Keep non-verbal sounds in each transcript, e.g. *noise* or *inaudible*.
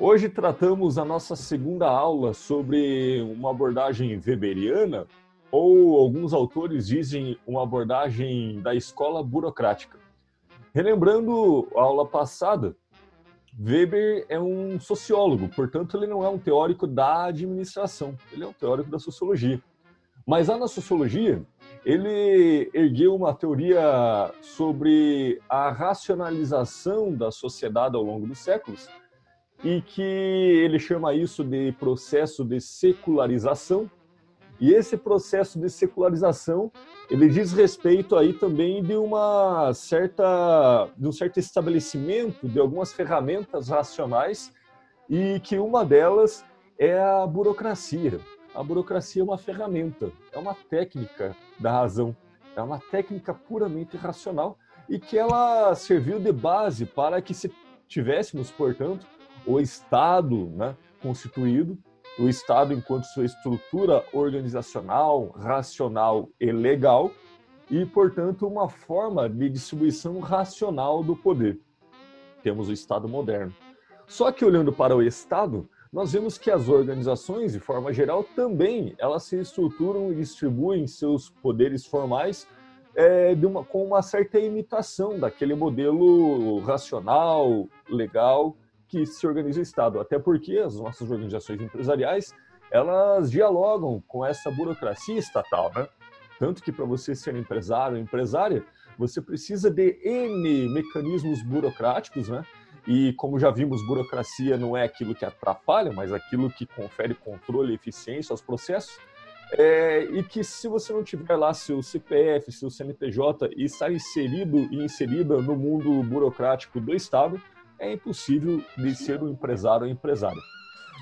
Hoje tratamos a nossa segunda aula sobre uma abordagem weberiana, ou alguns autores dizem uma abordagem da escola burocrática. Relembrando a aula passada, Weber é um sociólogo, portanto, ele não é um teórico da administração, ele é um teórico da sociologia. Mas lá na sociologia, ele ergueu uma teoria sobre a racionalização da sociedade ao longo dos séculos e que ele chama isso de processo de secularização. E esse processo de secularização, ele diz respeito aí também de uma certa de um certo estabelecimento de algumas ferramentas racionais e que uma delas é a burocracia. A burocracia é uma ferramenta, é uma técnica da razão, é uma técnica puramente racional e que ela serviu de base para que se tivéssemos, portanto, o Estado né, constituído, o Estado enquanto sua estrutura organizacional, racional e legal, e, portanto, uma forma de distribuição racional do poder. Temos o Estado moderno. Só que olhando para o Estado, nós vemos que as organizações, de forma geral, também elas se estruturam e distribuem seus poderes formais é, uma, com uma certa imitação daquele modelo racional, legal que se organiza o Estado, até porque as nossas organizações empresariais elas dialogam com essa burocracia estatal, né? Tanto que para você ser empresário ou empresária, você precisa de N mecanismos burocráticos, né? E como já vimos, burocracia não é aquilo que atrapalha, mas aquilo que confere controle e eficiência aos processos. É, e que se você não tiver lá seu CPF, seu CNPJ e estar inserido e inserida no mundo burocrático do Estado, é impossível de ser um empresário ou empresária.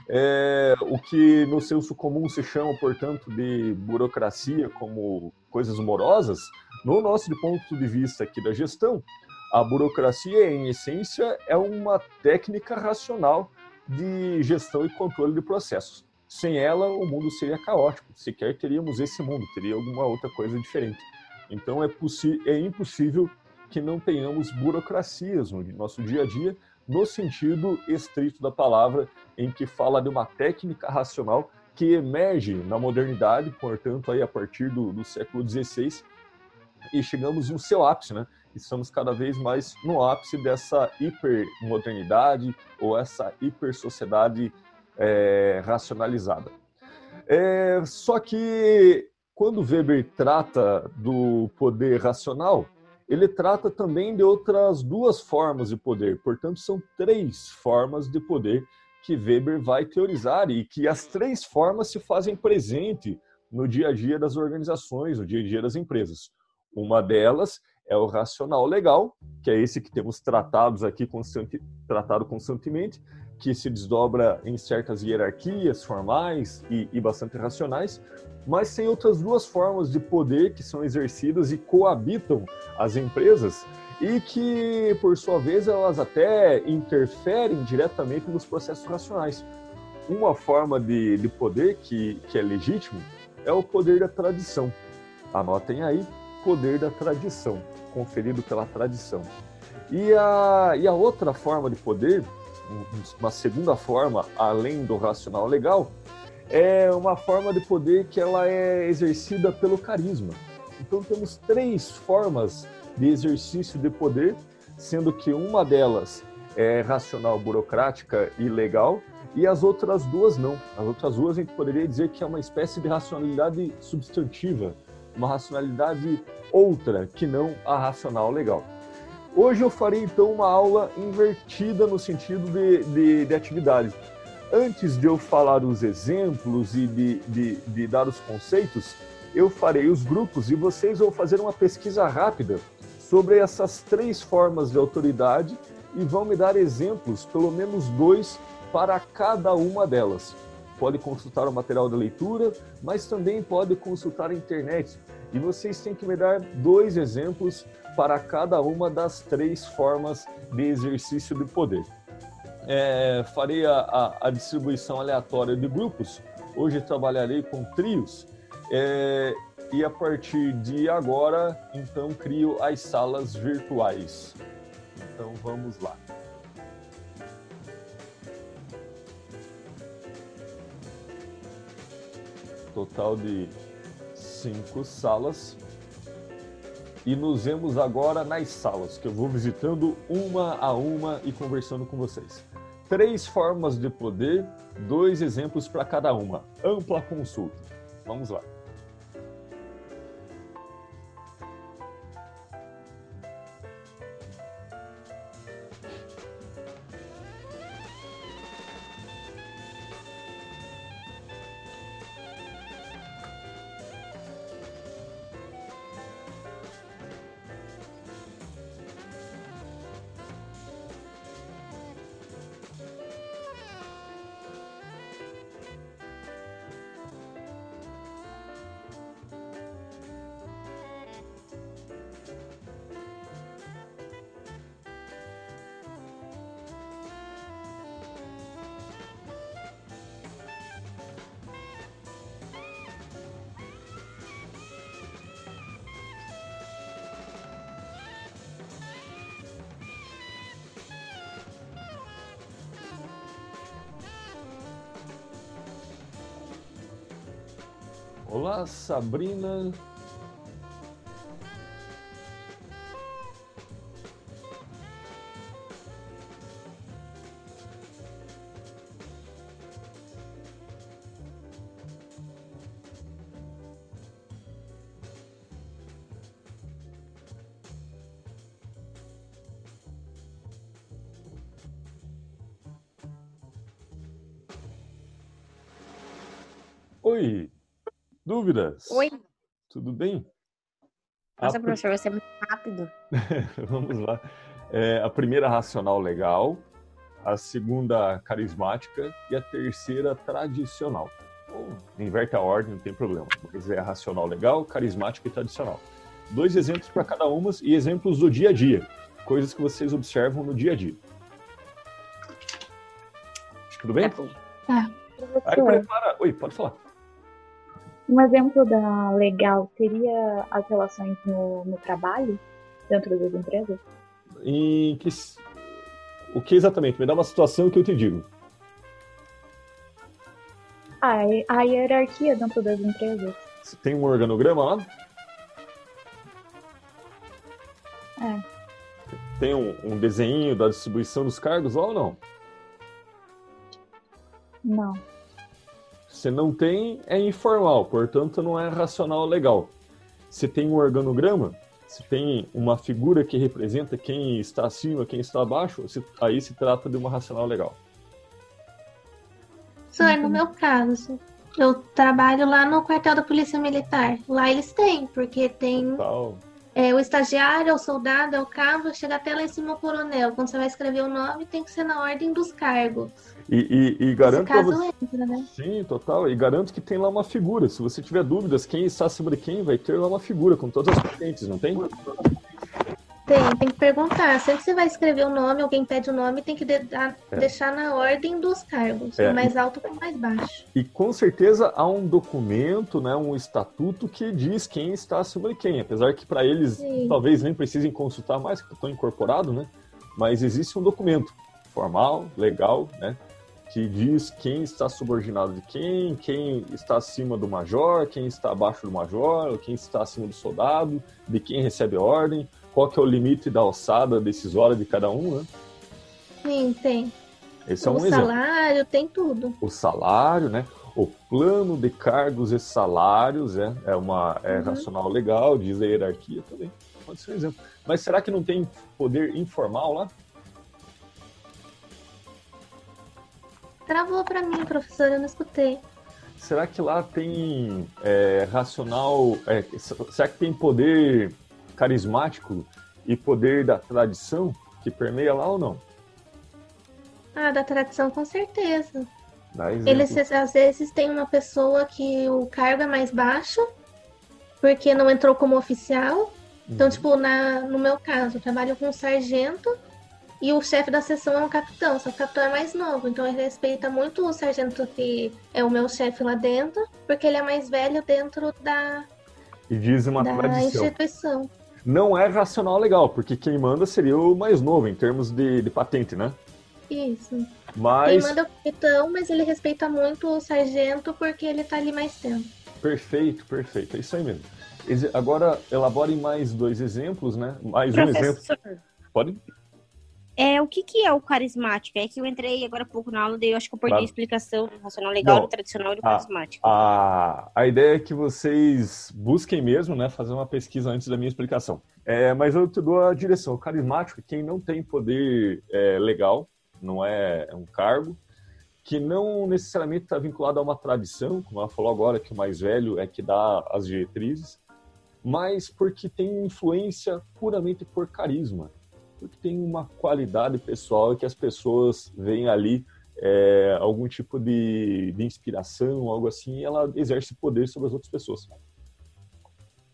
É, o que no senso comum se chama, portanto, de burocracia como coisas morosas, no nosso ponto de vista aqui da gestão, a burocracia, em essência, é uma técnica racional de gestão e controle de processos. Sem ela, o mundo seria caótico. Sequer teríamos esse mundo, teria alguma outra coisa diferente. Então, é, é impossível que não tenhamos burocracias no nosso dia a dia, no sentido estrito da palavra, em que fala de uma técnica racional que emerge na modernidade, portanto, aí a partir do, do século XVI, e chegamos no seu ápice, né? Estamos cada vez mais no ápice dessa hipermodernidade ou essa hipersociedade é, racionalizada. É, só que quando Weber trata do poder racional, ele trata também de outras duas formas de poder. Portanto, são três formas de poder que Weber vai teorizar e que as três formas se fazem presente no dia a dia das organizações, no dia a dia das empresas. Uma delas é o racional legal, que é esse que temos tratados aqui constante, tratado constantemente, que se desdobra em certas hierarquias formais e, e bastante racionais, mas tem outras duas formas de poder que são exercidas e coabitam as empresas e que, por sua vez, elas até interferem diretamente nos processos racionais. Uma forma de, de poder que, que é legítimo é o poder da tradição. Anotem aí, poder da tradição, conferido pela tradição. E a, e a outra forma de poder, uma segunda forma, além do racional legal, é uma forma de poder que ela é exercida pelo carisma. Então temos três formas de exercício de poder, sendo que uma delas é racional, burocrática e legal, e as outras duas não. As outras duas a gente poderia dizer que é uma espécie de racionalidade substantiva, uma racionalidade outra que não a racional legal. Hoje eu farei então uma aula invertida no sentido de, de, de atividade antes de eu falar os exemplos e de, de, de, dar os conceitos, eu farei os grupos e vocês vão fazer uma pesquisa rápida sobre essas três formas de autoridade e vão me dar exemplos, pelo menos dois, para cada uma delas. Pode consultar o material da leitura, mas também pode consultar a internet. E vocês têm que me dar dois exemplos para cada uma das três formas de exercício de poder é, farei a, a, a, distribuição aleatória de grupos. Hoje trabalharei com trios. É, e a partir de agora, então, crio as salas virtuais. Então, vamos lá. Total de cinco salas. E nos vemos agora nas salas, que eu vou visitando uma a uma e conversando com vocês. Três formas de poder, dois exemplos para cada uma. Ampla consulta. Vamos lá. Olá, Sabrina. Dúvidas? Oi. Tudo bem? Nossa, A professor, você é muito rápido. *laughs* Vamos lá. É, a primeira, racional legal. A segunda, carismática. E a terceira, tradicional. Inverte a ordem, não tem problema. Mas é racional legal, carismática e tradicional. Dois exemplos para cada uma e exemplos do dia a dia. Coisas que vocês observam no dia a dia. Tudo bem? É bom. Aí prepara. Oi, pode falar. Um exemplo da legal seria as relações no, no trabalho, dentro das empresas? Em que... O que exatamente? Me dá uma situação que eu te digo. Ah, a hierarquia dentro das empresas. Você tem um organograma lá? É. Tem um, um desenho da distribuição dos cargos lá ou não? Não. Se não tem, é informal, portanto não é racional legal. Se tem um organograma, se tem uma figura que representa quem está acima, quem está abaixo, se- aí se trata de uma racional legal. Só no meu caso, eu trabalho lá no quartel da Polícia Militar. Lá eles têm, porque tem Tal. É, o estagiário, é o soldado, é o cabo, chega até lá em cima o coronel. Quando você vai escrever o nome, tem que ser na ordem dos cargos. E, e, e garanto caso você. entra, né? Sim, total. E garanto que tem lá uma figura. Se você tiver dúvidas, quem está de quem, vai ter lá uma figura com todas as patentes, não tem? Tem, tem que perguntar. Sempre que você vai escrever o nome, alguém pede o nome, tem que de- dar- É. deixar na ordem dos cargos. É. O mais alto com o mais baixo. E com certeza há um documento, né, um estatuto que diz quem está acima de quem. Apesar que para eles Sim. talvez nem precisem consultar mais, que estão incorporado, né? Mas existe um documento formal, legal, né? Que diz quem está subordinado de quem, quem está acima do major, quem está abaixo do major, quem está acima do soldado, de quem recebe a ordem, qual que é o limite da alçada decisória de cada um, né? Sim, tem. Esse é o um exemplo. salário, tem tudo. o salário, né? O plano de cargos e salários é, é uma é Uhum. racional legal, diz a hierarquia também. Pode ser um exemplo. Mas será que não tem poder informal lá? Travou pra mim, professora, eu não escutei. Será que lá tem é, racional? é, será que tem poder carismático e poder da tradição que permeia lá ou não? Ah, da tradição, com certeza. Eles às vezes tem uma pessoa que o cargo é mais baixo, porque não entrou como oficial. Então, Uhum. tipo, na, no meu caso, eu trabalho com um sargento e o chefe da seção é um capitão, só que o capitão é mais novo, então ele respeita muito o sargento que é o meu chefe lá dentro, porque ele é mais velho dentro da, E diz uma da tradição. instituição. Não é racional legal, porque quem manda seria o mais novo em termos de, de patente, né? Isso. Quem Mas manda é o capitão, mas ele respeita muito o sargento porque ele tá ali mais tempo. Perfeito, perfeito. É isso aí mesmo. Agora, elaborem mais dois exemplos, né? Mais Professor, um exemplo. Pode? É, o que, que é o carismático? É que eu entrei agora há pouco na aula, daí eu acho que eu perdi claro. a explicação do racional legal, do tradicional e do a, carismático. A, a ideia é que vocês busquem mesmo, né, fazer uma pesquisa antes da minha explicação. É, mas eu te dou a direção. O carismático é quem não tem poder é, legal, não é, é um cargo, que não necessariamente está vinculado a uma tradição, como ela falou agora, que o mais velho é que dá as diretrizes, mas porque tem influência puramente por carisma, porque tem uma qualidade pessoal que as pessoas veem ali é, algum tipo de, de inspiração, algo assim, e ela exerce poder sobre as outras pessoas.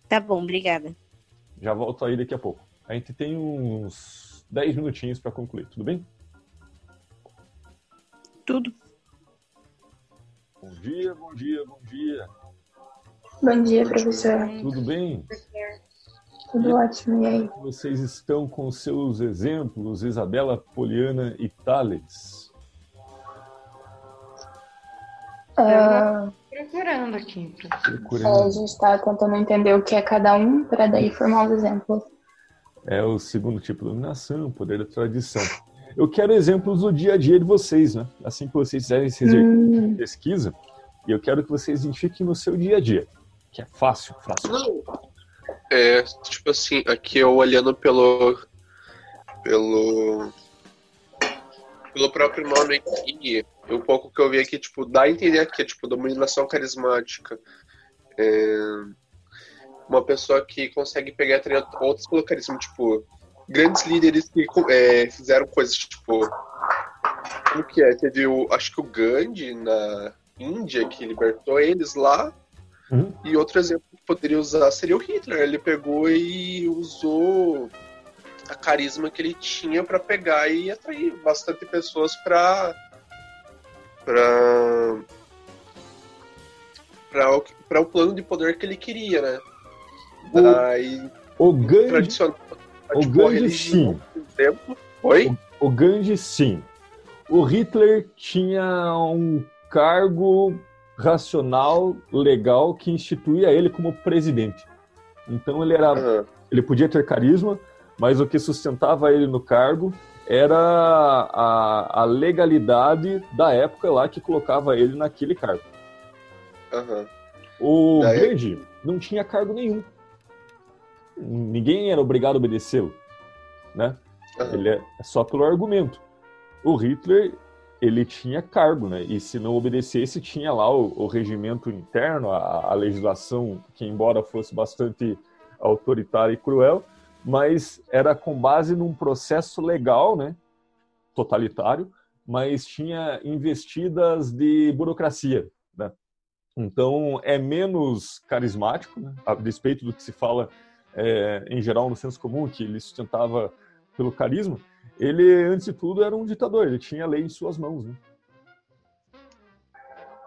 Tá bom, obrigada. Já volto aí daqui a pouco. A gente tem uns 10 minutinhos para concluir, tudo bem? Tudo. Bom dia, bom dia, bom dia. Bom dia, professor. Tudo bem? Tudo e ótimo, e aí? Vocês estão com seus exemplos, Isabela, Poliana e Thales? Uh, procurando aqui. Procurando. É, a gente está tentando entender o que é cada um para daí formar os exemplos. É o segundo tipo de iluminação, poder da tradição eu quero exemplos do dia a dia de vocês, né? Assim que vocês fizerem esse hum. pesquisa, e eu quero que vocês identifiquem no seu dia a dia, que é fácil, fácil. Não. É, tipo assim, aqui eu olhando pelo pelo pelo próprio nome aqui, um pouco que eu vi aqui, tipo, dá a entender que é tipo dominação carismática. É, uma pessoa que consegue pegar outros pelo carisma, tipo, grandes líderes que é, fizeram coisas tipo. Como que é? Teve o. Acho que o Gandhi na Índia que libertou eles lá. Uhum. E outro exemplo que poderia usar seria o Hitler. Ele pegou e usou a carisma que ele tinha para pegar e atrair bastante pessoas para para para o plano de poder que ele queria, né? Daí, o Gandhi, tradicional o tipo, Gandhi, sim. Oi? O, o Gandhi, sim. O Hitler tinha um cargo racional, legal, que instituía ele como presidente. Então ele era, uhum. ele podia ter carisma, mas o que sustentava ele no cargo era a, a legalidade da época lá que colocava ele naquele cargo. Uhum. O Daí... Gandhi não tinha cargo nenhum ninguém era obrigado a obedecê-lo, né? Uhum. Ele é, é só pelo argumento. O Hitler, ele tinha cargo, né? E se não obedecesse, tinha lá o, o regimento interno, a, a, legislação, que embora fosse bastante autoritária e cruel, mas era com base num processo legal, né? Totalitário, mas tinha investidas de burocracia, né? Então é menos carismático, né? a despeito do que se fala é, em geral no senso comum, que ele sustentava pelo carisma, ele, antes de tudo, era um ditador, ele tinha a lei em suas mãos. Né?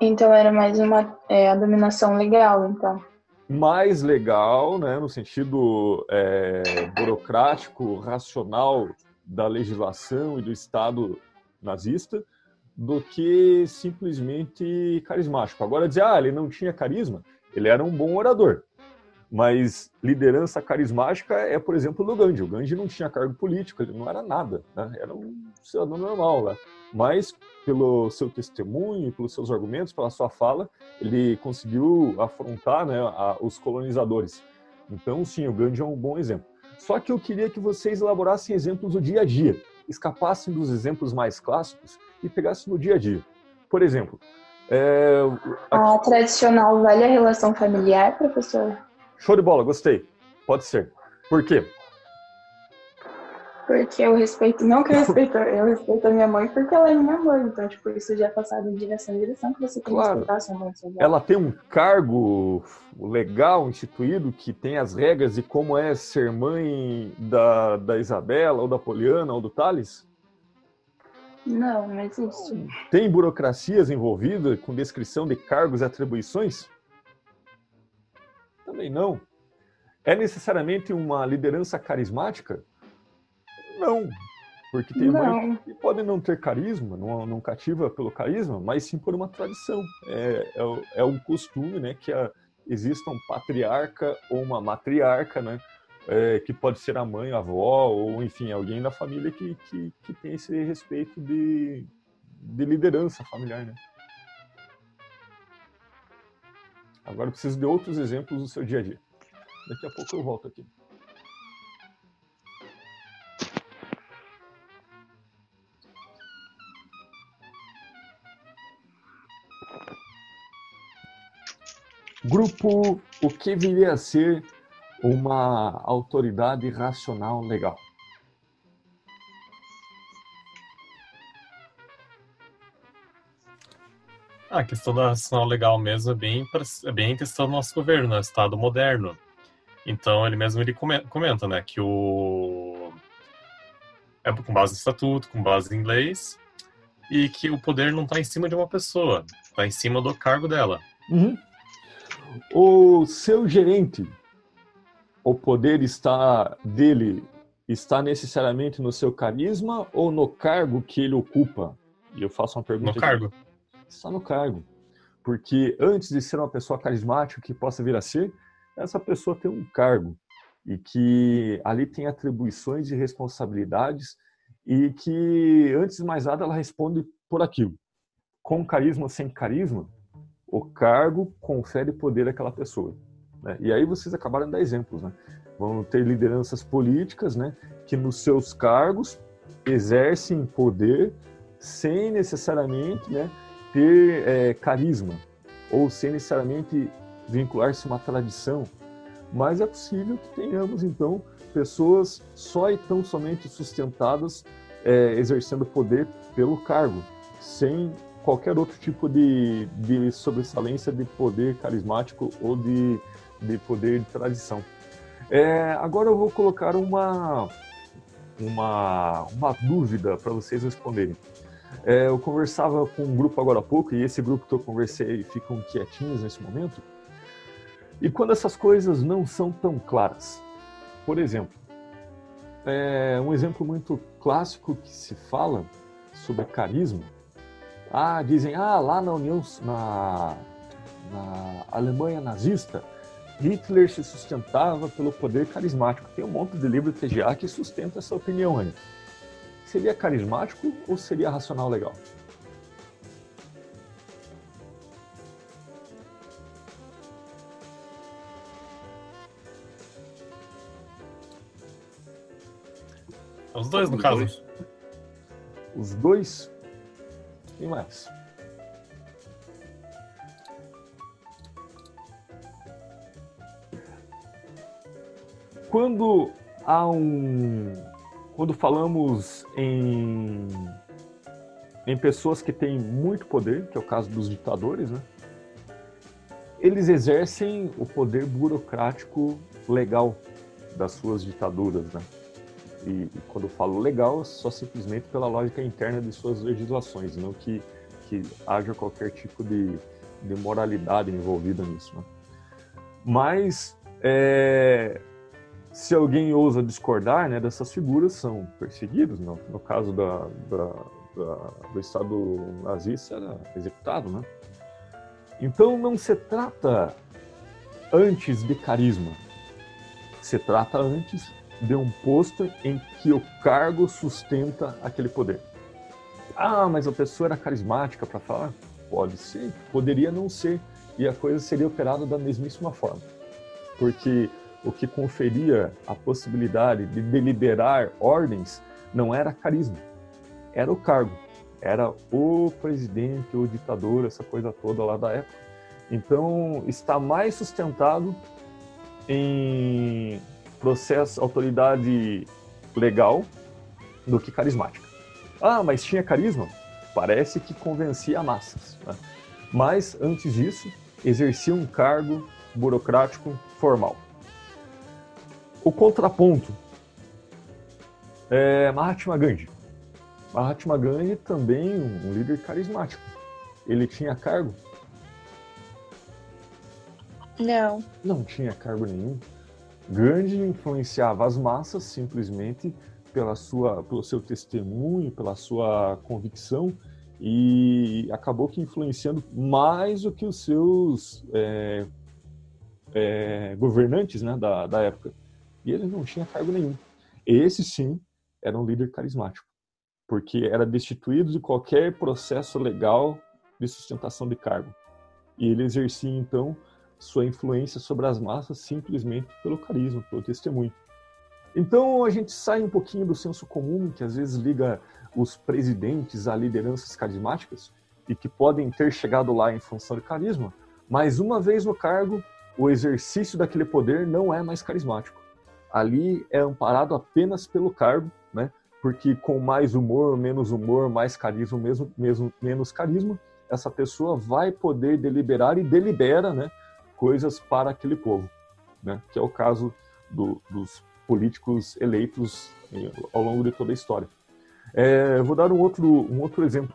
Então era mais uma é, a dominação legal, então. Mais legal, né, no sentido é, burocrático, racional da legislação e do Estado nazista, do que simplesmente carismático. Agora dizer, ah, ele não tinha carisma, ele era um bom orador. Mas liderança carismática é, por exemplo, do Gandhi. O Gandhi não tinha cargo político, ele não era nada, né? era um cidadão normal lá. Mas, pelo seu testemunho, pelos seus argumentos, pela sua fala, ele conseguiu afrontar né, a, os colonizadores. Então, sim, o Gandhi é um bom exemplo. Só que eu queria que vocês elaborassem exemplos do dia a dia, escapassem dos exemplos mais clássicos e pegassem no dia a dia. Por exemplo, é... a tradicional velha relação familiar, professor? Show de bola, gostei. Pode ser. Por quê? Porque eu respeito, não que eu *laughs* respeito, eu respeito a minha mãe porque ela é minha mãe. Então, tipo, isso já é passado de direção em direção que você tem claro. que respeitar a sua mãe. Sua ela tem um cargo legal instituído que tem as regras de como é ser mãe da, da Isabela, ou da Poliana, ou do Thales? Não, não existe. Tem burocracias envolvidas com descrição de cargos e atribuições? Também não. É necessariamente uma liderança carismática? Não. Porque tem não. que pode não ter carisma, não, não cativa pelo carisma, mas sim por uma tradição. É, é, é um costume né, que, a, exista um patriarca ou uma matriarca, né? É, que pode ser a mãe, a avó, ou enfim, alguém da família que, que, que tem esse respeito de, de liderança familiar, né? Agora eu preciso de outros exemplos do seu dia a dia. Daqui a pouco eu volto aqui. Grupo O que viria a ser uma autoridade racional legal? A questão da racional legal mesmo é bem, é bem questão do nosso governo, né? Estado moderno. Então, ele mesmo ele comenta, né, que o... É com base no estatuto, com base em leis, e que o poder não está em cima de uma pessoa, está em cima do cargo dela. Uhum. O seu gerente, o poder está dele está necessariamente no seu carisma ou no cargo que ele ocupa? E eu faço uma pergunta. No aqui. cargo. Está no cargo. Porque antes de ser uma pessoa carismática que possa vir a ser, essa pessoa tem um cargo e que ali tem atribuições e responsabilidades e que antes de mais nada ela responde por aquilo. Com carisma ou sem carisma, o cargo confere poder àquela pessoa. Né? E aí vocês acabaram de dar exemplos. Né? Vão ter lideranças políticas né, que nos seus cargos exercem poder sem necessariamente né, ter é, carisma ou sem necessariamente vincular-se a uma tradição. Mas é possível que tenhamos, então, pessoas só e tão somente sustentadas é, exercendo poder pelo cargo, sem qualquer outro tipo de, de sobressalência de poder carismático ou de, de poder de tradição. É, agora eu vou colocar uma, uma, uma dúvida para vocês responderem. É, eu conversava com um grupo agora há pouco, e esse grupo que eu conversei ficam quietinhos nesse momento. E quando essas coisas não são tão claras, por exemplo, é, um exemplo muito clássico que se fala sobre carisma ah, dizem, ah, lá na União, na, na Alemanha nazista, Hitler se sustentava pelo poder carismático. Tem um monte de livro TGA que sustenta essa opinião aí. Seria carismático ou seria racional legal? Os dois, no caso. Os dois? e mais. Quando há um. Quando falamos em, em pessoas que têm muito poder, que é o caso dos ditadores, né? eles exercem o poder burocrático legal das suas ditaduras, né? E, e quando falo legal, só simplesmente pela lógica interna de suas legislações, não que, que haja qualquer tipo de, de moralidade envolvida nisso. Né? Mas é, se alguém ousa discordar né, dessas figuras, são perseguidos. No, caso da, da, da, do Estado nazista, era executado. Né? Então não se trata antes de carisma, se trata antes de um posto em que o cargo sustenta aquele poder. Ah, mas a pessoa era carismática para falar? Pode ser, poderia não ser, e a coisa seria operada da mesmíssima forma. Porque o que conferia a possibilidade de deliberar ordens não era carisma, era o cargo, era o presidente, o ditador, essa coisa toda lá da época. Então, está mais sustentado em processo, autoridade legal do que carismática. Ah, mas tinha carisma? Parece que convencia massas. Né? Mas, antes disso, exercia um cargo burocrático formal. O contraponto é Mahatma Gandhi. Mahatma Gandhi também um líder carismático. Ele tinha cargo? Não. Não tinha cargo nenhum. Gandhi influenciava as massas simplesmente pela sua, pelo seu testemunho, pela sua convicção e acabou que influenciando mais do que os seus é, é, governantes né, da, da época. E ele não tinha cargo nenhum. Esse sim era um líder carismático, porque era destituído de qualquer processo legal de sustentação de cargo. E ele exercia então sua influência sobre as massas simplesmente pelo carisma, pelo testemunho. Então a gente sai um pouquinho do senso comum que às vezes liga os presidentes a lideranças carismáticas e que podem ter chegado lá em função de carisma, mas uma vez no cargo, o exercício daquele poder não é mais carismático. Ali é amparado apenas pelo cargo, né? Porque com mais humor, menos humor, mais carisma, mesmo, mesmo menos carisma, essa pessoa vai poder deliberar e delibera, né? Coisas para aquele povo, né? Que é o caso do, dos políticos eleitos ao longo de toda a história. É, vou dar um outro, um outro exemplo.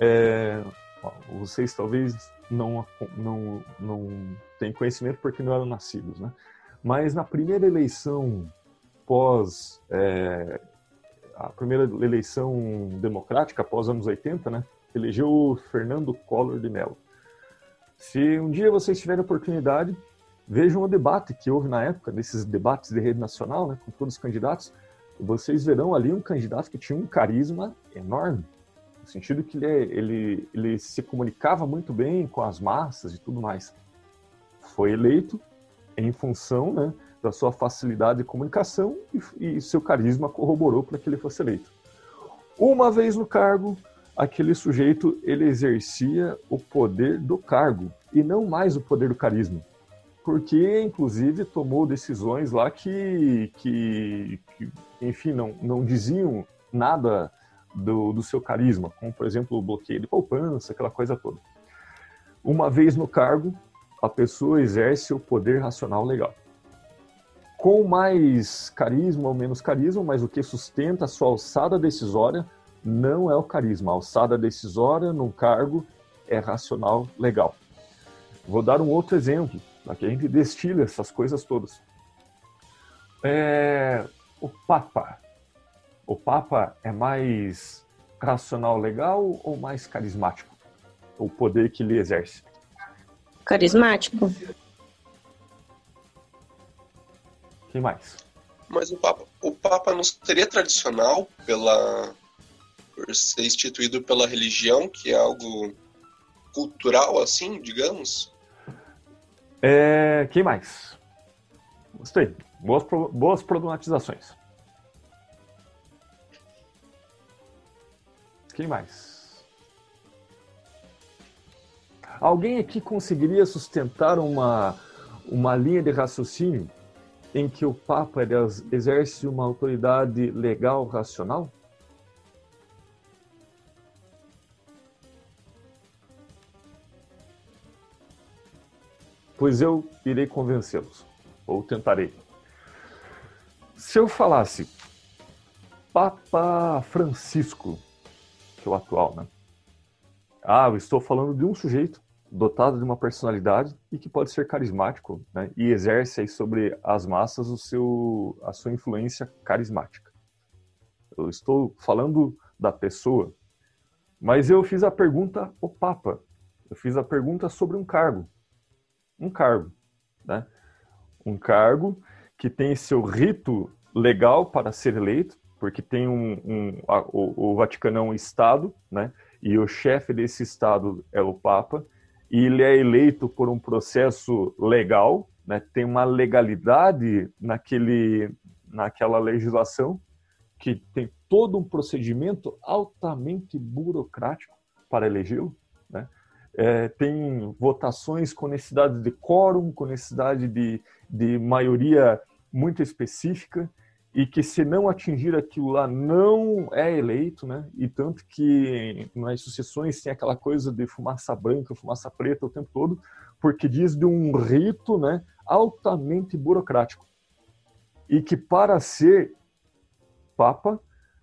É, vocês talvez não, não, não têm conhecimento porque não eram nascidos, né? Mas na primeira eleição pós é, a primeira eleição democrática após anos 80, né? Elegeu o Fernando Collor de Mello. Se um dia vocês tiverem oportunidade, vejam o debate que houve na época, desses debates de rede nacional, né, com todos os candidatos. Vocês verão ali um candidato que tinha um carisma enorme, no sentido que ele, é, ele, ele se comunicava muito bem com as massas e tudo mais. Foi eleito em função né, da sua facilidade de comunicação e, e seu carisma corroborou para que ele fosse eleito. Uma vez no cargo, aquele sujeito ele exercia o poder do cargo e não mais o poder do carisma porque inclusive tomou decisões lá que, que, que enfim, não, não diziam nada do, do seu carisma, como por exemplo o bloqueio de poupança, aquela coisa toda. Uma vez no cargo, a pessoa exerce o poder racional legal. Com mais carisma ou menos carisma, mas o que sustenta a sua alçada decisória não é o carisma. A alçada decisória num cargo é racional legal. Vou dar um outro exemplo. Aqui a gente destila essas coisas todas. É, o Papa. O Papa é mais racional legal ou mais carismático? O poder que ele exerce? Carismático. Quem mais? Mas o Papa, o Papa não seria tradicional pela por ser instituído pela religião, que é algo cultural assim, digamos? É, quem mais? Gostei. Boas, boas problematizações. Quem mais? Alguém aqui conseguiria sustentar uma, uma linha de raciocínio em que o Papa exerce uma autoridade legal racional? pois eu irei convencê-los, ou tentarei. Se eu falasse Papa Francisco, que é o atual, né? Ah, eu estou falando de um sujeito dotado de uma personalidade e que pode ser carismático, né? E exerce aí sobre as massas o seu, a sua influência carismática. Eu estou falando da pessoa, mas eu fiz a pergunta o Papa. Eu fiz a pergunta sobre um cargo um cargo, né? Um cargo que tem seu rito legal para ser eleito, porque tem um, um a, o, o, Vaticano é um estado, né? E o chefe desse estado é o Papa, e ele é eleito por um processo legal, né? Tem uma legalidade naquele naquela legislação que tem todo um procedimento altamente burocrático para elegê-lo, né? é, tem votações com necessidade de quórum, com necessidade de, de maioria muito específica, e que se não atingir aquilo lá não é eleito, né? E tanto que nas sucessões tem aquela coisa de fumaça branca, fumaça preta o tempo todo, porque diz de um rito, né, altamente burocrático. E que para ser papa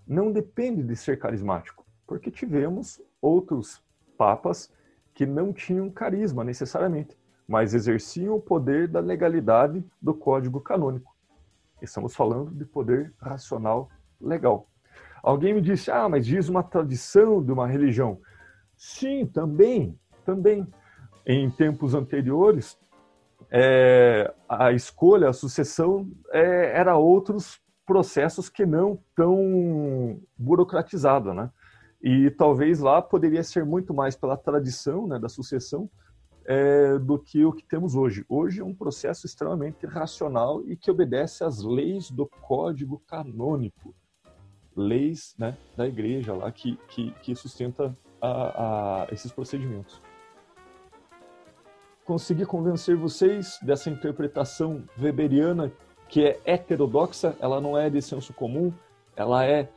não depende de ser carismático, porque tivemos outros papas que não tinham carisma necessariamente, mas exerciam o poder da legalidade do código canônico. Estamos falando de poder racional legal. Alguém me disse, ah, mas diz uma tradição de uma religião. Sim, também, também. Em tempos anteriores, é, a escolha, a sucessão, é, era outros processos que não tão burocratizado, né? E talvez lá poderia ser muito mais pela tradição né, da sucessão é, do que o que temos hoje. Hoje é um processo extremamente racional e que obedece às leis do Código Canônico, leis né, da Igreja lá que, que, que sustenta a, a esses procedimentos. Consegui convencer vocês dessa interpretação weberiana que é heterodoxa, ela não é de senso comum, ela é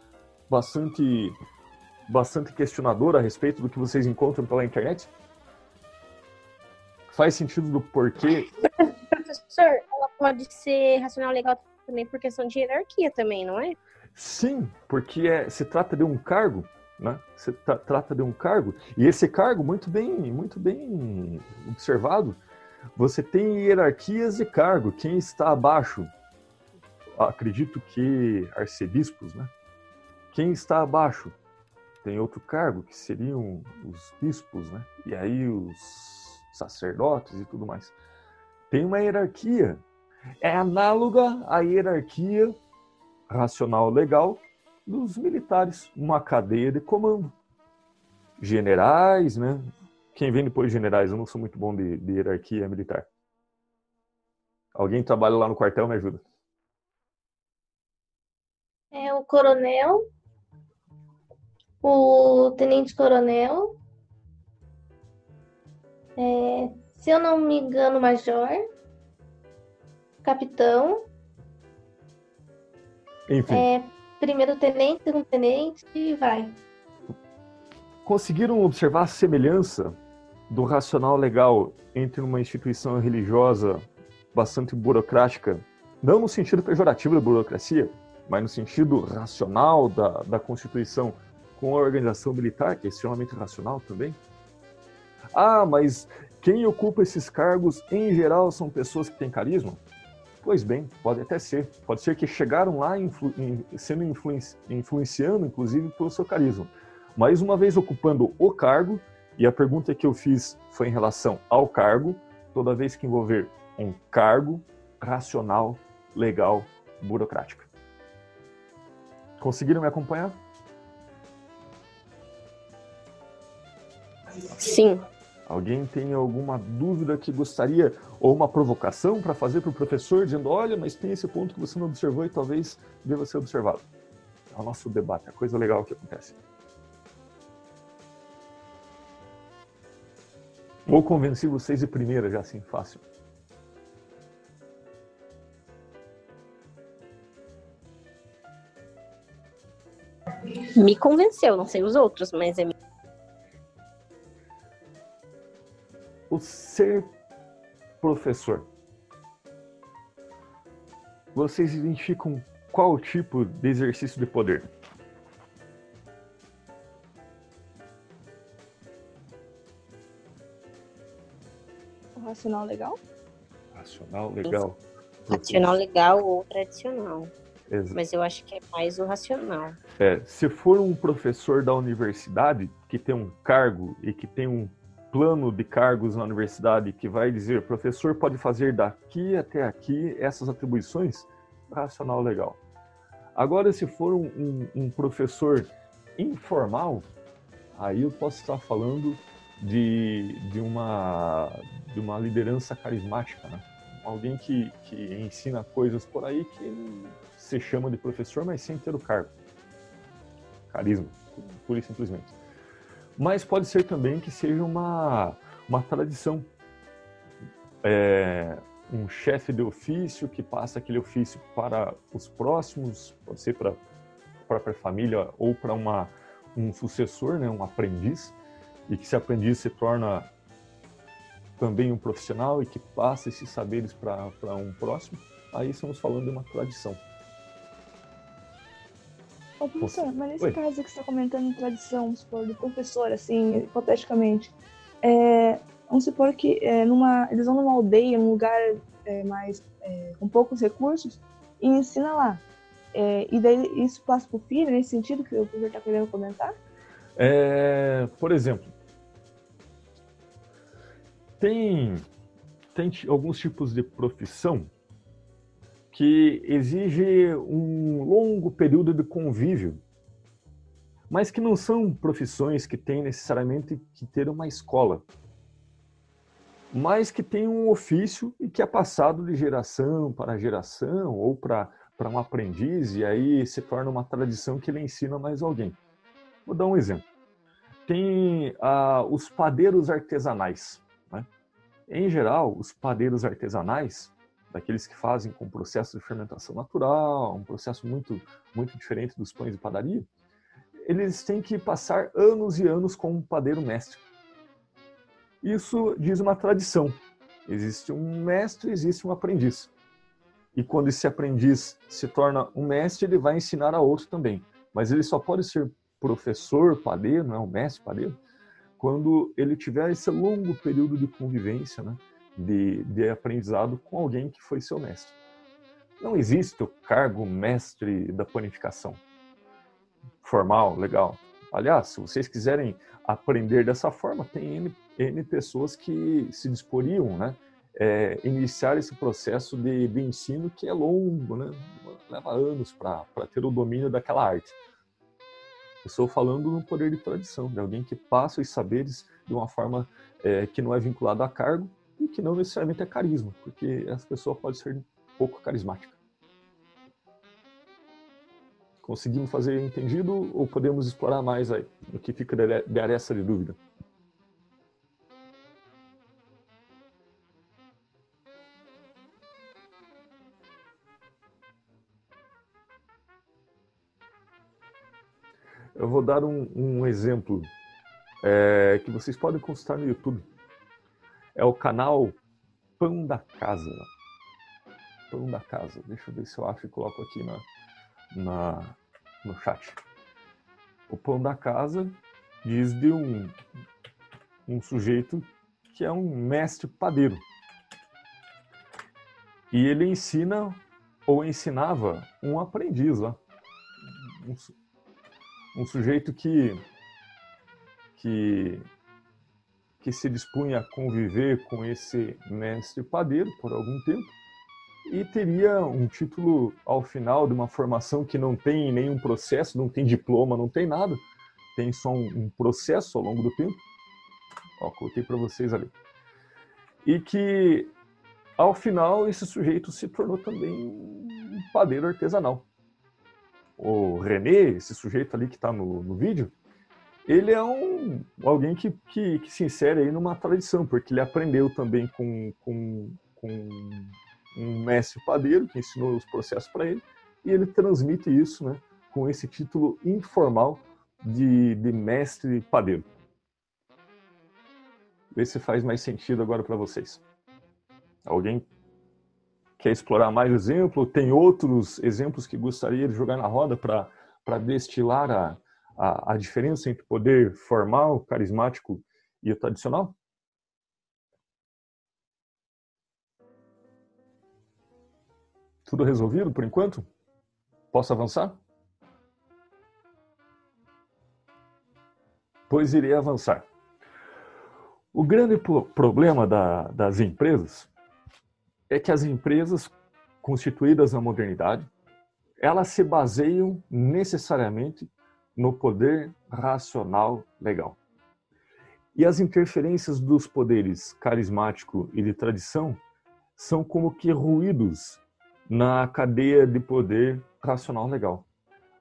bastante bastante questionadora a respeito do que vocês encontram pela internet? Faz sentido do porquê? Professor, ela pode ser racional legal também por questão de hierarquia também, não é? Sim, porque é, se trata de um cargo, né? Se tra trata de um cargo e esse cargo muito bem, muito bem observado. Você tem hierarquias de cargo. Quem está abaixo, acredito que arcebispos, né? Quem está abaixo tem outro cargo que seriam os bispos, né? E aí os sacerdotes e tudo mais. Tem uma hierarquia. É análoga à hierarquia racional legal dos militares, uma cadeia de comando. Generais, né? Quem vem depois de generais, eu não sou muito bom de, de hierarquia militar. Alguém trabalha lá no quartel, me ajuda. É o coronel, o tenente-coronel, é, se eu não me engano, major, capitão, Enfim. É, primeiro tenente, segundo tenente e vai. Conseguiram observar a semelhança do racional legal entre uma instituição religiosa bastante burocrática, não no sentido pejorativo da burocracia, mas no sentido racional da, da Constituição, com a organização militar, que é extremamente racional também? Ah, mas quem ocupa esses cargos, em geral, são pessoas que têm carisma? Pois bem, pode até ser. Pode ser que chegaram lá influ sendo influenci influenciando, inclusive, pelo seu carisma. Mas uma vez ocupando o cargo, e a pergunta que eu fiz foi em relação ao cargo, toda vez que envolver um cargo racional, legal, burocrático. Conseguiram me acompanhar? Sim. Alguém tem alguma dúvida que gostaria, ou uma provocação para fazer para o professor, dizendo: olha, mas tem esse ponto que você não observou e talvez deva ser observado? É o nosso debate, a coisa legal que acontece. Ou convenci vocês de primeira, já assim, fácil. Me convenceu, não sei os outros, mas é o ser professor. Vocês identificam qual tipo de exercício de poder? O racional legal? Racional legal. Racional legal ou tradicional. Exato. Mas eu acho que é mais o racional. É, se for um professor da universidade que tem um cargo e que tem um plano de cargos na universidade que vai dizer professor pode fazer daqui até aqui essas atribuições, racional legal. Agora, se for um, um, um professor informal, aí eu posso estar falando de, de, uma, de uma liderança carismática, né? alguém que, que ensina coisas por aí que se chama de professor, mas sem ter o cargo. Carisma, pura e simplesmente mas pode ser também que seja uma, uma tradição. É, um chefe de ofício que passa aquele ofício para os próximos, pode ser para a própria família ou para uma, um sucessor, né, um aprendiz, e que esse aprendiz se torna também um profissional e que passa esses saberes para um próximo, aí estamos falando de uma tradição. Ô, professor, mas nesse Oi. caso que você está comentando em tradição, vamos supor, do professor, assim, hipoteticamente, é, vamos supor que é, numa, eles vão numa aldeia, num lugar é, mais é, com poucos recursos, e ensina lá. É, e daí isso passa para o filho, nesse sentido que o professor está querendo comentar? É, por exemplo, tem tem alguns tipos de profissão que exige um longo período de convívio, mas que não são profissões que têm necessariamente que ter uma escola, mas que têm um ofício e que é passado de geração para geração ou para para um aprendiz e aí se torna uma tradição que ele ensina mais alguém. Vou dar um exemplo. Tem ah, os padeiros artesanais. Né? Em geral, os padeiros artesanais daqueles que fazem com processo de fermentação natural, um processo muito, muito diferente dos pães de padaria, eles têm que passar anos e anos com um padeiro mestre. Isso diz uma tradição. Existe um mestre, existe um aprendiz. E quando esse aprendiz se torna um mestre, ele vai ensinar a outro também. Mas ele só pode ser professor padeiro, não é um mestre padeiro, quando ele tiver esse longo período de convivência, né? De, de aprendizado com alguém que foi seu mestre. Não existe o cargo mestre da panificação. Formal, legal. Aliás, se vocês quiserem aprender dessa forma, tem N, N pessoas que se disporiam, né? É, iniciar esse processo de, de, ensino que é longo, né? leva anos para ter o domínio daquela arte. Estou falando no poder de tradição, de alguém que passa os saberes de uma forma é, que não é vinculada a cargo, e que não necessariamente é carisma, porque essa pessoa pode ser pouco carismática. Conseguimos fazer entendido ou podemos explorar mais aí, no que fica de aresta de dúvida? Eu vou dar um, um exemplo é, que vocês podem consultar no YouTube é o canal Pão da Casa. Pão da Casa. Deixa eu ver se eu acho e coloco aqui na, na, no chat. O Pão da Casa diz de um, um sujeito que é um mestre padeiro. E ele ensina ou ensinava um aprendiz lá. Um, um sujeito que, que que se dispunha a conviver com esse mestre padeiro por algum tempo e teria um título ao final de uma formação que não tem nenhum processo, não tem diploma, não tem nada, tem só um, processo ao longo do tempo. Ó, coloquei para vocês ali. E que ao final esse sujeito se tornou também um padeiro artesanal. O René, esse sujeito ali que está no, no vídeo, ele é um alguém que, que, que, se insere aí numa tradição, porque ele aprendeu também com, com, com um mestre padeiro que ensinou os processos para ele, e ele transmite isso né, com esse título informal de, de mestre padeiro. Vê se faz mais sentido agora para vocês. Alguém quer explorar mais exemplo? Tem outros exemplos que gostaria de jogar na roda para destilar a, a, a diferença entre poder formal, carismático e o tradicional? Tudo resolvido por enquanto? Posso avançar? Pois irei avançar. O grande problema da, das empresas é que as empresas constituídas na modernidade, elas se baseiam necessariamente no poder racional legal. E as interferências dos poderes carismático e de tradição são como que ruídos na cadeia de poder racional legal.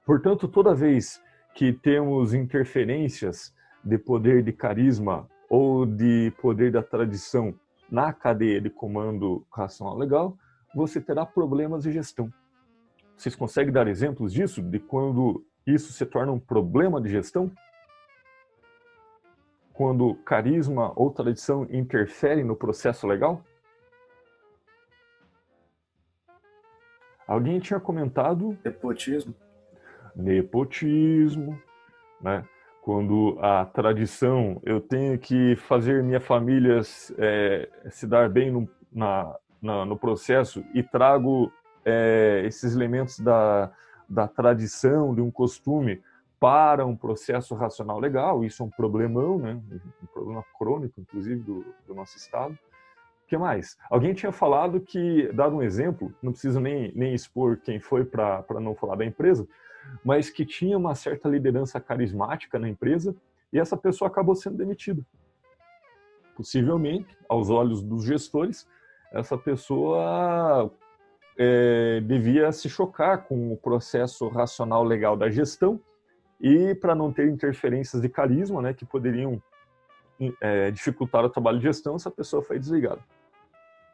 Portanto, toda vez que temos interferências de poder de carisma ou de poder da tradição na cadeia de comando racional legal, você terá problemas de gestão. Vocês conseguem dar exemplos disso? De quando isso se torna um problema de gestão? Quando carisma ou tradição interferem no processo legal? Alguém tinha comentado. Nepotismo. Nepotismo, né? Quando a tradição, eu tenho que fazer minha família é, se dar bem no, na, na, no processo e trago é, esses elementos da, da tradição, de um costume, para um processo racional legal. Isso é um problemão, né? um problema crônico, inclusive, do, do nosso Estado, que mais? Alguém tinha falado que, dado um exemplo, não preciso nem, nem expor quem foi para não falar da empresa, mas que tinha uma certa liderança carismática na empresa e essa pessoa acabou sendo demitida. Possivelmente, aos olhos dos gestores, essa pessoa é, devia se chocar com o processo racional legal da gestão e para não ter interferências de carisma, né, que poderiam é, dificultar o trabalho de gestão, essa pessoa foi desligada.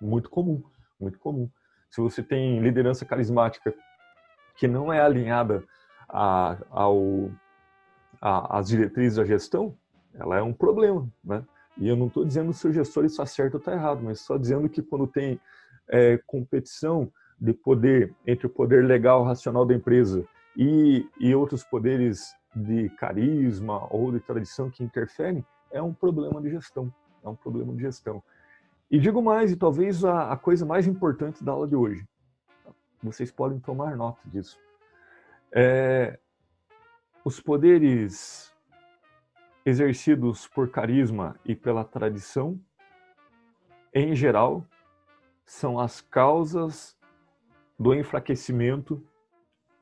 Muito comum, muito comum. Se você tem liderança carismática que não é alinhada a, ao, às diretrizes da gestão, ela é um problema, né? E eu não estou dizendo se o gestor está certo ou está errado, mas só dizendo que quando tem é, competição de poder entre o poder legal racional da empresa e, e outros poderes de carisma ou de tradição que interferem, é um problema de gestão. É um problema de gestão. E digo mais, e talvez a, a coisa mais importante da aula de hoje. Vocês podem tomar nota disso. É, os poderes exercidos por carisma e pela tradição, em geral, são as causas do enfraquecimento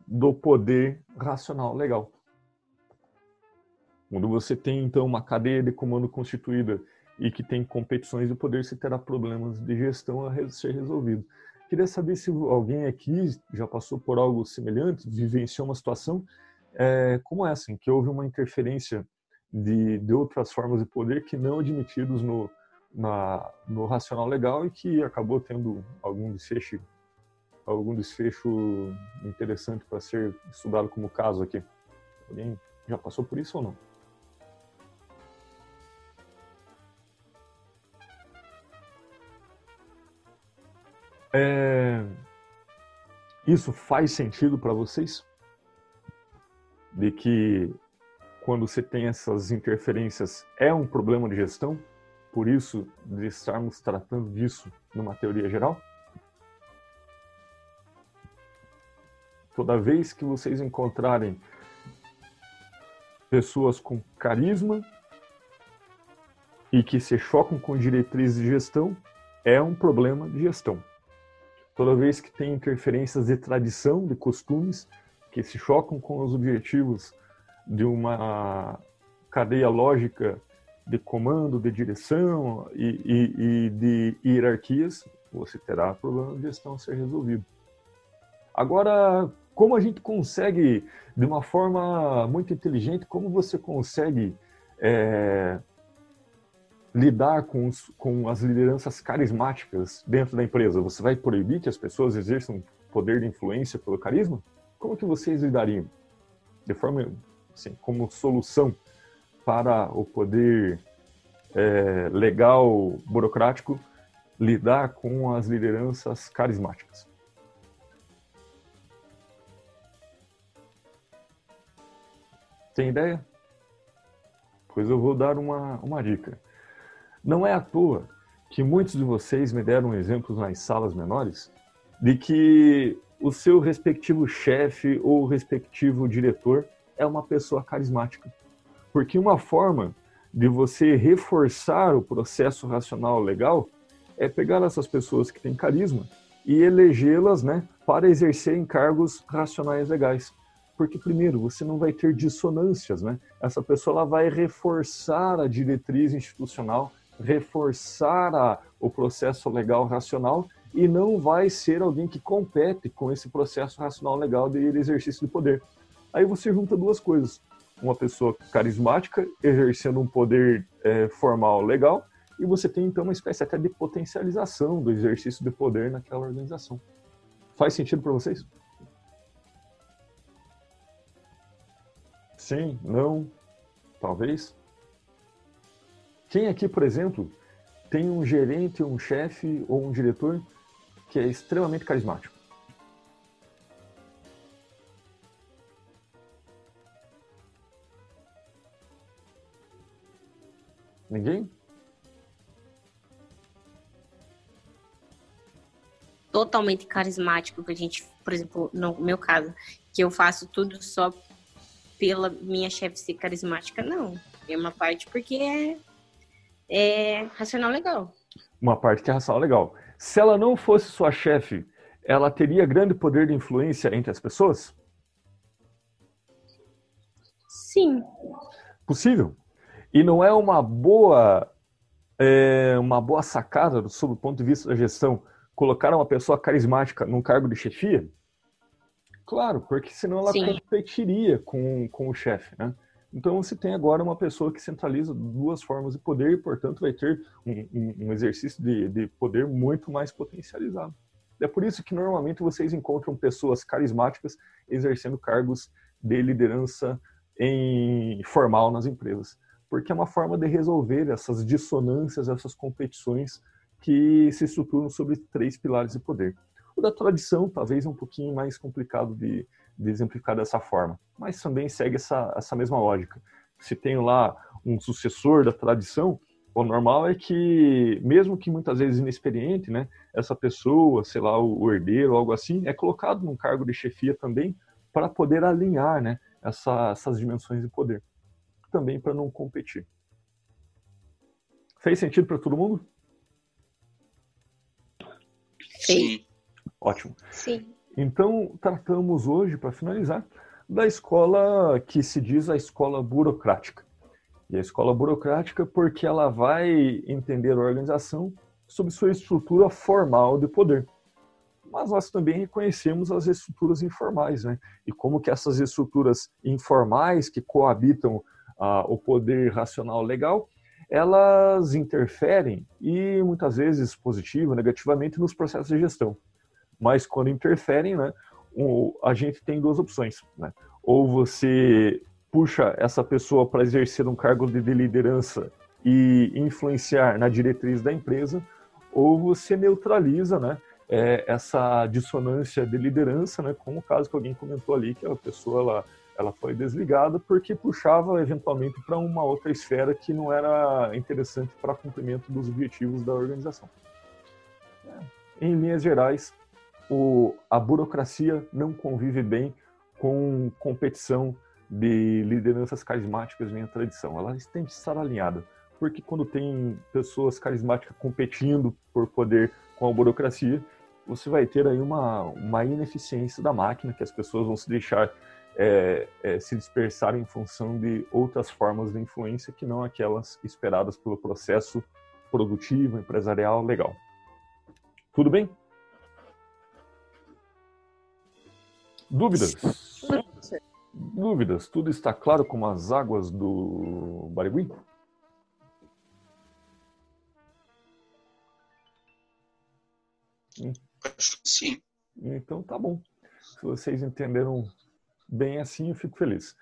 do poder racional legal. Quando você tem, então, uma cadeia de comando constituída e que tem competições de poder, você terá problemas de gestão a ser resolvido. Queria saber se alguém aqui já passou por algo semelhante, vivenciou uma situação é, como essa, em que houve uma interferência de, de outras formas de poder que não admitidos no, na, no racional legal e que acabou tendo algum desfecho, algum desfecho interessante para ser estudado como caso aqui. Alguém já passou por isso ou não? É... Isso faz sentido para vocês? De que quando você tem essas interferências é um problema de gestão? Por isso, de estarmos tratando disso numa teoria geral? Toda vez que vocês encontrarem pessoas com carisma e que se chocam com diretrizes de gestão, é um problema de gestão toda vez que tem interferências de tradição, de costumes, que se chocam com os objetivos de uma cadeia lógica de comando, de direção e, e, e de hierarquias, você terá problema de gestão a ser resolvido. Agora, como a gente consegue, de uma forma muito inteligente, como você consegue é, lidar com, os, com as lideranças carismáticas dentro da empresa? Você vai proibir que as pessoas exerçam poder de influência pelo carisma? Como que vocês lidariam? De forma, assim, como solução para o poder é, legal, burocrático, lidar com as lideranças carismáticas? Tem ideia? Pois eu vou dar uma, uma dica. Não é à toa que muitos de vocês me deram exemplos nas salas menores de que o seu respectivo chefe ou respectivo diretor é uma pessoa carismática. Porque uma forma de você reforçar o processo racional legal é pegar essas pessoas que têm carisma e elegê-las né, para exercerem cargos racionais legais. Porque, primeiro, você não vai ter dissonâncias, né? Essa pessoa ela vai reforçar a diretriz institucional reforçar a, o processo legal racional e não vai ser alguém que compete com esse processo racional legal de exercício de poder. Aí você junta duas coisas: uma pessoa carismática exercendo um poder é, formal legal e você tem então uma espécie até de potencialização do exercício de poder naquela organização. Faz sentido para vocês? Sim, não, talvez. Quem aqui, por exemplo, tem um gerente, um chefe ou um diretor que é extremamente carismático? Ninguém? Totalmente carismático, que a gente, por exemplo, no meu caso, que eu faço tudo só pela minha chefe ser carismática, não. É uma parte porque é é racional legal. uma parte que é racional legal. Se ela não fosse sua chefe, ela teria grande poder de influência entre as pessoas? Sim. Possível. E não é uma boa é, uma boa sacada sob o ponto de vista da gestão colocar uma pessoa carismática num cargo de chefia? Claro, porque senão ela Sim. competiria com, com o chefe, né? Então você tem agora uma pessoa que centraliza duas formas de poder e, portanto, vai ter um, um exercício de, de poder muito mais potencializado. É por isso que normalmente vocês encontram pessoas carismáticas exercendo cargos de liderança em formal nas empresas, porque é uma forma de resolver essas dissonâncias, essas competições que se estruturam sobre três pilares de poder. O da tradição talvez é um pouquinho mais complicado de, de exemplificar dessa forma, mas também segue essa, essa mesma lógica. Se tem lá um sucessor da tradição, o normal é que, mesmo que muitas vezes inexperiente, né, essa pessoa, sei lá, o herdeiro, algo assim, é colocado num cargo de chefia também para poder alinhar, né, essa, essas dimensões de poder. Também para não competir. Fez sentido para todo mundo? Sim. Ótimo. Sim. Então, tratamos hoje, para finalizar, da escola que se diz a escola burocrática. E a escola burocrática porque ela vai entender a organização sob sua estrutura formal de poder. Mas nós também reconhecemos as estruturas informais, né? E como que essas estruturas informais que coabitam ah, o poder racional legal, elas interferem e muitas vezes positivo, negativamente nos processos de gestão. Mas quando interferem, né, a gente tem duas opções, né? Ou você puxa essa pessoa para exercer um cargo de liderança e influenciar na diretriz da empresa, ou você neutraliza né, é, essa dissonância de liderança, né, como o caso que alguém comentou ali, que a pessoa ela, ela foi desligada porque puxava eventualmente para uma outra esfera que não era interessante para cumprimento dos objetivos da organização. Em linhas gerais, o, a burocracia não convive bem com competição de lideranças carismáticas vem a tradição. Ela tem que estar alinhada, porque quando tem pessoas carismáticas competindo por poder com a burocracia, você vai ter aí uma, uma ineficiência da máquina, que as pessoas vão se deixar é, é, se dispersar em função de outras formas de influência que não aquelas esperadas pelo processo produtivo, empresarial, legal. Tudo bem? Dúvidas? Dúvidas? Tudo está claro como as águas do Barigui? Acho que sim. Então tá bom. Se vocês entenderam bem assim, eu fico feliz.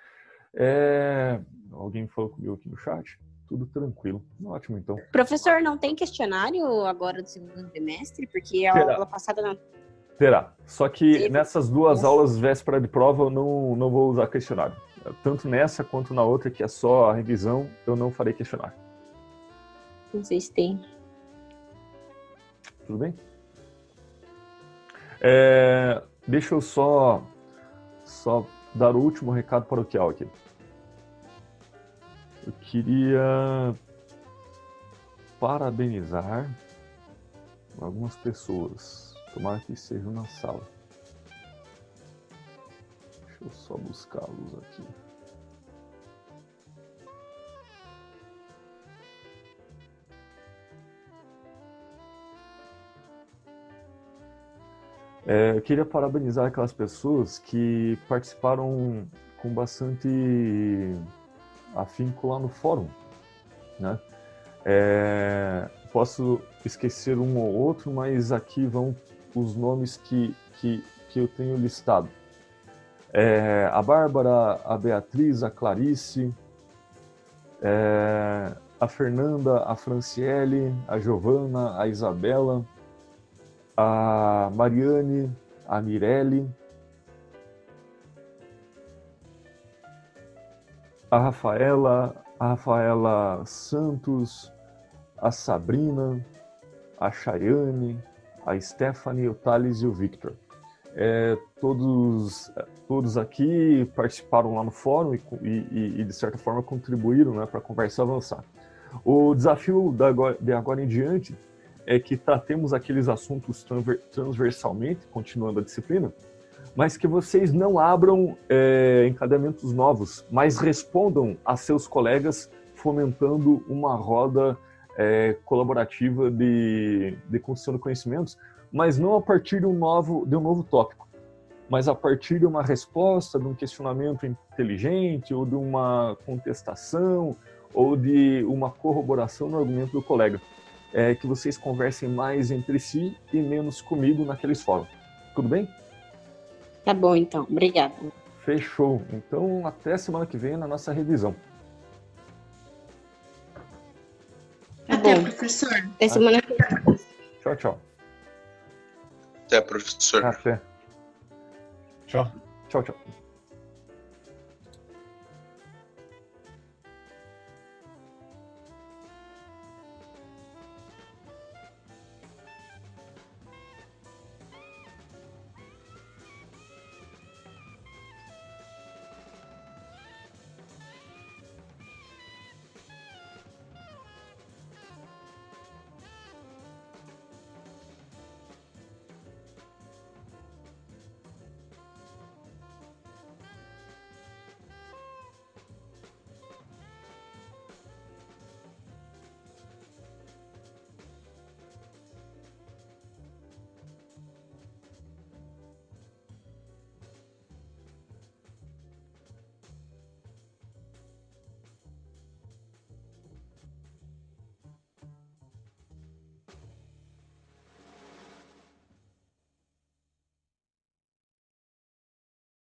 É... Alguém falou comigo aqui no chat? Tudo tranquilo. Ótimo, então. Professor, não tem questionário agora do segundo trimestre? Porque a Será? aula passada não Terá. Só que nessas duas aulas véspera de prova eu não, não vou usar questionário. Tanto nessa quanto na outra, que é só a revisão, eu não farei questionário. Não sei se tem. Tudo bem? É, deixa eu só, só dar o último recado paroquial aqui. Eu queria parabenizar algumas pessoas Tomara que estejam na sala. Deixa eu só buscá-los aqui. É, eu queria parabenizar aquelas pessoas que participaram com bastante afinco lá no fórum. Né? É, posso esquecer um ou outro, mas aqui vão os nomes que, que, que eu tenho listado. É, a Bárbara, a Beatriz, a Clarice, é, a Fernanda, a Franciele, a Giovana, a Isabela, a Mariane, a Mirelle, a Rafaela, a Rafaela Santos, a Sabrina, a Chayane, a Stephanie, o Thales e o Victor. É, todos, todos aqui participaram lá no fórum e, e, e de certa forma contribuíram né, para a conversa avançar. O desafio de agora em diante é que tratemos aqueles assuntos transversalmente, continuando a disciplina, mas que vocês não abram é, encadeamentos novos, mas respondam a seus colegas fomentando uma roda é, colaborativa de, de construção de conhecimentos, mas não a partir de um novo, de um novo tópico, mas a partir de uma resposta, de um questionamento inteligente, ou de uma contestação, ou de uma corroboração no argumento do colega. É, que vocês conversem mais entre si e menos comigo naqueles fóruns. Tudo bem? Tá bom, então. Obrigada. Fechou. Então, até semana que vem na nossa revisão. Tá até, bom. professor. Até semana que vem. Tchau, tchau. Até, professor. Até. Tchau. Tchau, tchau.